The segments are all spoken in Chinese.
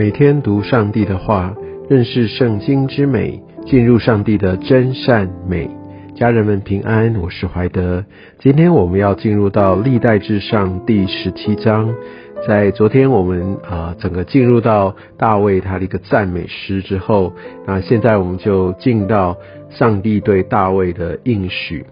每天读上帝的话，认识圣经之美，进入上帝的真善美。家人们平安，我是怀德。今天我们要进入到历代至上第十七章。在昨天我们啊整个进入到大卫他的一个赞美诗之后，那现在我们就进到上帝对大卫的应许。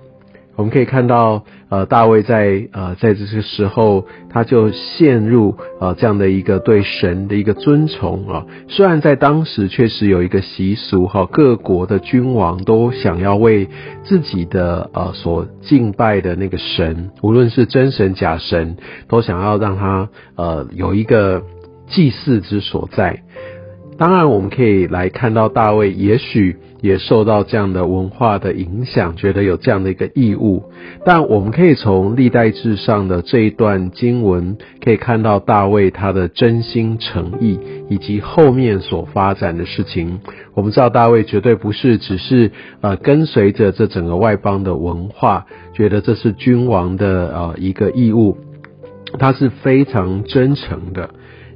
我们可以看到，呃，大卫在呃在这个时候，他就陷入呃这样的一个对神的一个尊崇啊。虽然在当时确实有一个习俗哈，各国的君王都想要为自己的呃所敬拜的那个神，无论是真神假神，都想要让他呃有一个祭祀之所在。当然，我们可以来看到大卫，也许也受到这样的文化的影响，觉得有这样的一个义务。但我们可以从历代志上的这一段经文，可以看到大卫他的真心诚意，以及后面所发展的事情。我们知道大卫绝对不是只是呃跟随着这整个外邦的文化，觉得这是君王的呃一个义务，他是非常真诚的。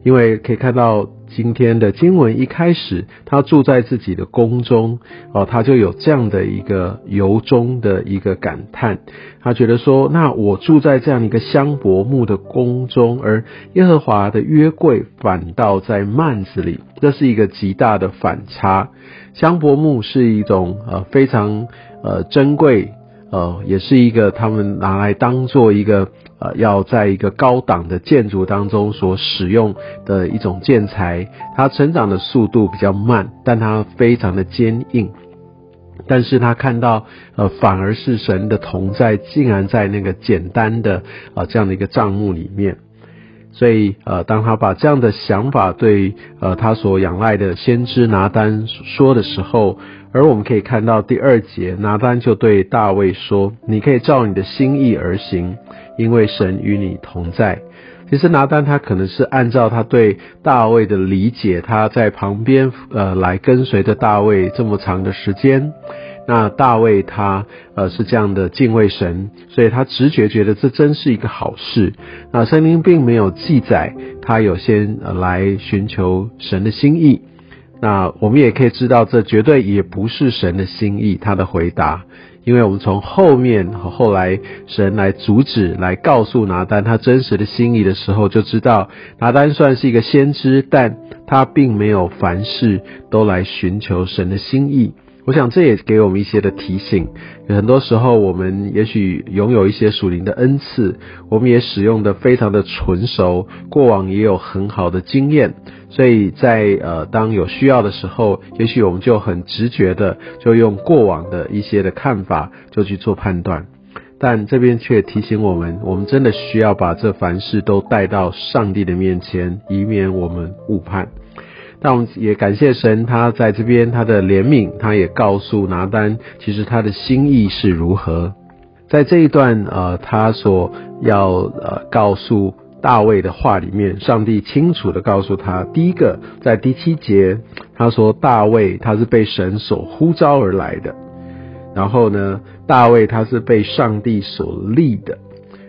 因为可以看到今天的经文一开始，他住在自己的宫中哦，他就有这样的一个由衷的一个感叹，他觉得说，那我住在这样一个香柏木的宫中，而耶和华的约柜反倒在幔子里，这是一个极大的反差。香柏木是一种呃非常呃珍贵。呃，也是一个他们拿来当做一个呃，要在一个高档的建筑当中所使用的一种建材。它成长的速度比较慢，但它非常的坚硬。但是他看到呃，反而是神的同在，竟然在那个简单的啊这样的一个账目里面。所以呃，当他把这样的想法对呃他所仰赖的先知拿单说的时候。而我们可以看到第二节，拿单就对大卫说：“你可以照你的心意而行，因为神与你同在。”其实拿单他可能是按照他对大卫的理解，他在旁边呃来跟随着大卫这么长的时间。那大卫他呃是这样的敬畏神，所以他直觉觉得这真是一个好事。那圣经并没有记载他有先来寻求神的心意。那我们也可以知道，这绝对也不是神的心意。他的回答，因为我们从后面和后来神来阻止、来告诉拿丹他真实的心意的时候，就知道拿丹算是一个先知，但他并没有凡事都来寻求神的心意。我想这也给我们一些的提醒。很多时候，我们也许拥有一些属灵的恩赐，我们也使用的非常的纯熟，过往也有很好的经验，所以在呃当有需要的时候，也许我们就很直觉的就用过往的一些的看法就去做判断。但这边却提醒我们，我们真的需要把这凡事都带到上帝的面前，以免我们误判。但我们也感谢神，他在这边他的怜悯，他也告诉拿丹，其实他的心意是如何。在这一段呃，他所要呃告诉大卫的话里面，上帝清楚的告诉他，第一个在第七节，他说大卫他是被神所呼召而来的，然后呢，大卫他是被上帝所立的，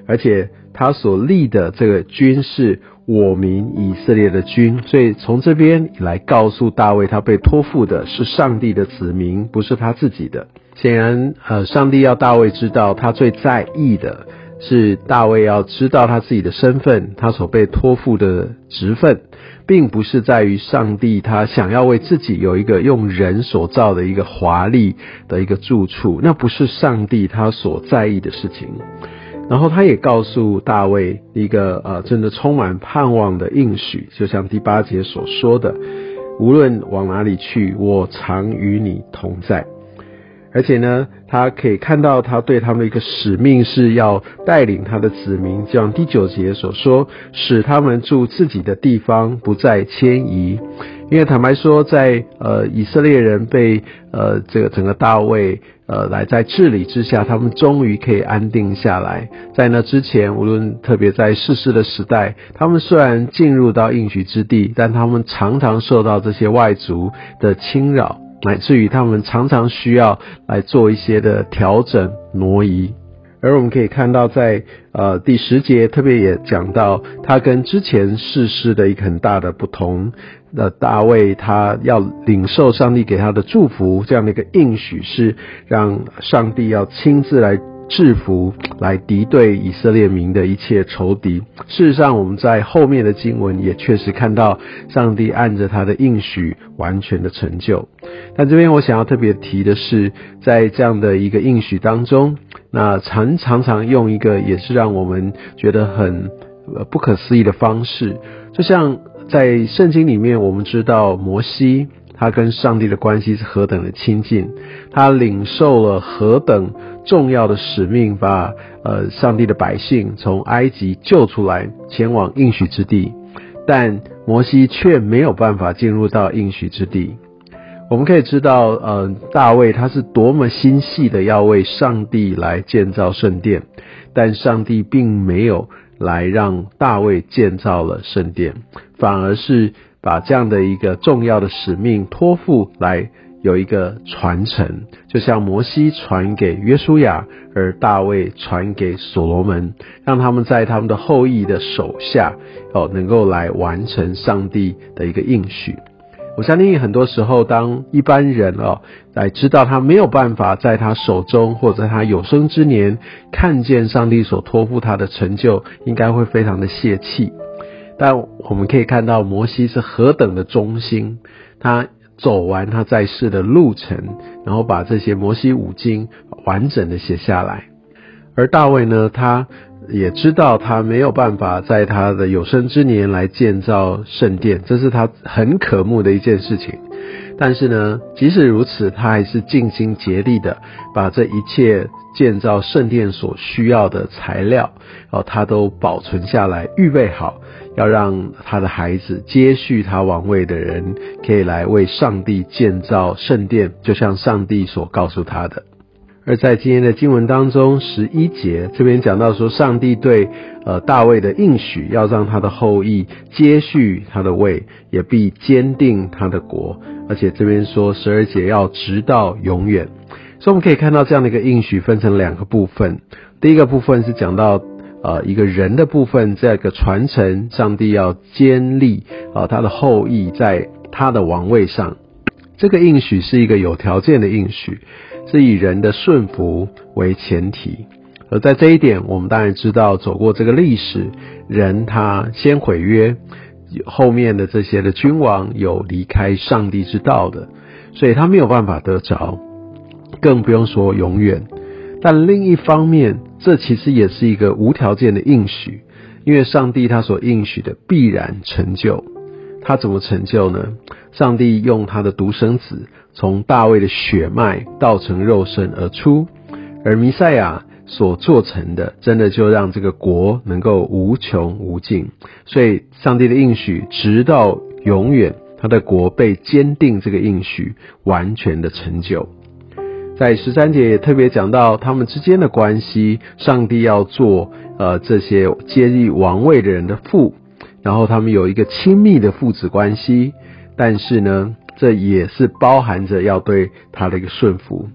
而且他所立的这个军事。我民以色列的君，所以从这边来告诉大卫，他被托付的是上帝的子民，不是他自己的。显然，呃，上帝要大卫知道，他最在意的是大卫要知道他自己的身份，他所被托付的职分，并不是在于上帝他想要为自己有一个用人所造的一个华丽的一个住处，那不是上帝他所在意的事情。然后他也告诉大卫一个呃，真的充满盼望的应许，就像第八节所说的，无论往哪里去，我常与你同在。而且呢，他可以看到他对他们的一个使命是要带领他的子民，就像第九节所说，使他们住自己的地方，不再迁移。因为坦白说，在呃以色列人被呃这个整个大卫呃来在治理之下，他们终于可以安定下来。在那之前，无论特别在世事的时代，他们虽然进入到应许之地，但他们常常受到这些外族的侵扰。乃至于他们常常需要来做一些的调整挪移，而我们可以看到，在呃第十节特别也讲到，他跟之前世事的一个很大的不同。那大卫他要领受上帝给他的祝福，这样的一个应许是让上帝要亲自来制服、来敌对以色列民的一切仇敌。事实上，我们在后面的经文也确实看到，上帝按着他的应许完全的成就。但这边我想要特别提的是，在这样的一个应许当中。那常常常用一个也是让我们觉得很不可思议的方式，就像在圣经里面，我们知道摩西他跟上帝的关系是何等的亲近，他领受了何等重要的使命，把呃上帝的百姓从埃及救出来，前往应许之地，但摩西却没有办法进入到应许之地。我们可以知道，呃，大卫他是多么心细的要为上帝来建造圣殿，但上帝并没有来让大卫建造了圣殿，反而是把这样的一个重要的使命托付来有一个传承，就像摩西传给约书亚，而大卫传给所罗门，让他们在他们的后裔的手下，哦，能够来完成上帝的一个应许。我相信很多时候，当一般人哦来知道他没有办法在他手中或者他有生之年看见上帝所托付他的成就，应该会非常的泄气。但我们可以看到摩西是何等的忠心，他走完他在世的路程，然后把这些摩西五经完整的写下来。而大卫呢，他。也知道他没有办法在他的有生之年来建造圣殿，这是他很渴慕的一件事情。但是呢，即使如此，他还是尽心竭力的把这一切建造圣殿所需要的材料，哦，他都保存下来，预备好，要让他的孩子接续他王位的人，可以来为上帝建造圣殿，就像上帝所告诉他的。而在今天的经文当中，十一节这边讲到说，上帝对呃大卫的应许，要让他的后裔接续他的位，也必坚定他的国。而且这边说十二节要直到永远。所以我们可以看到这样的一个应许分成两个部分。第一个部分是讲到呃一个人的部分，这个传承，上帝要坚立啊他的后裔在他的王位上。这个应许是一个有条件的应许。是以人的顺服为前提，而在这一点，我们当然知道，走过这个历史，人他先毁约，后面的这些的君王有离开上帝之道的，所以他没有办法得着，更不用说永远。但另一方面，这其实也是一个无条件的应许，因为上帝他所应许的必然成就。他怎么成就呢？上帝用他的独生子从大卫的血脉道成肉身而出，而弥赛亚所做成的，真的就让这个国能够无穷无尽。所以，上帝的应许直到永远，他的国被坚定，这个应许完全的成就。在十三节也特别讲到他们之间的关系，上帝要做呃这些接替王位的人的父。然后他们有一个亲密的父子关系，但是呢，这也是包含着要对他的一个顺服。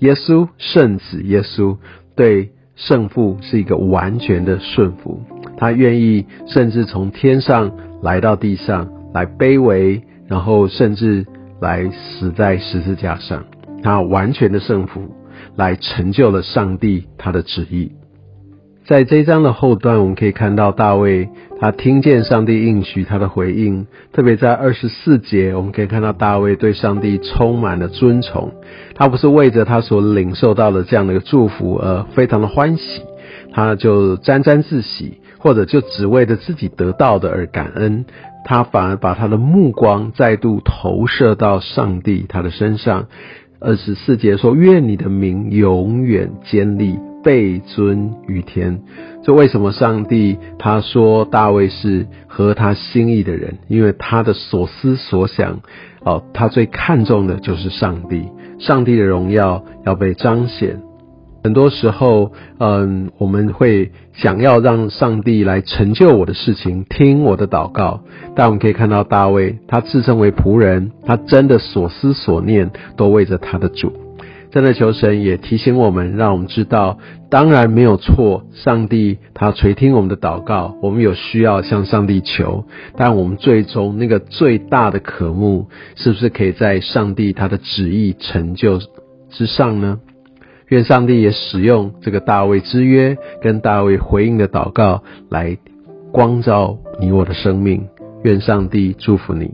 耶稣圣子耶稣对圣父是一个完全的顺服，他愿意甚至从天上来到地上来卑微，然后甚至来死在十字架上，他完全的圣服来成就了上帝他的旨意。在这一章的后段，我们可以看到大卫他听见上帝应许他的回应，特别在二十四节，我们可以看到大卫对上帝充满了尊崇。他不是为着他所领受到的这样的一个祝福而非常的欢喜，他就沾沾自喜，或者就只为着自己得到的而感恩，他反而把他的目光再度投射到上帝他的身上。二十四节说：“愿你的名永远坚立。”被尊于天，这为什么上帝他说大卫是合他心意的人？因为他的所思所想，哦，他最看重的就是上帝，上帝的荣耀要被彰显。很多时候，嗯，我们会想要让上帝来成就我的事情，听我的祷告。但我们可以看到大卫，他自称为仆人，他真的所思所念都为着他的主。真的求神也提醒我们，让我们知道，当然没有错，上帝他垂听我们的祷告，我们有需要向上帝求，但我们最终那个最大的渴慕，是不是可以在上帝他的旨意成就之上呢？愿上帝也使用这个大卫之约跟大卫回应的祷告，来光照你我的生命。愿上帝祝福你。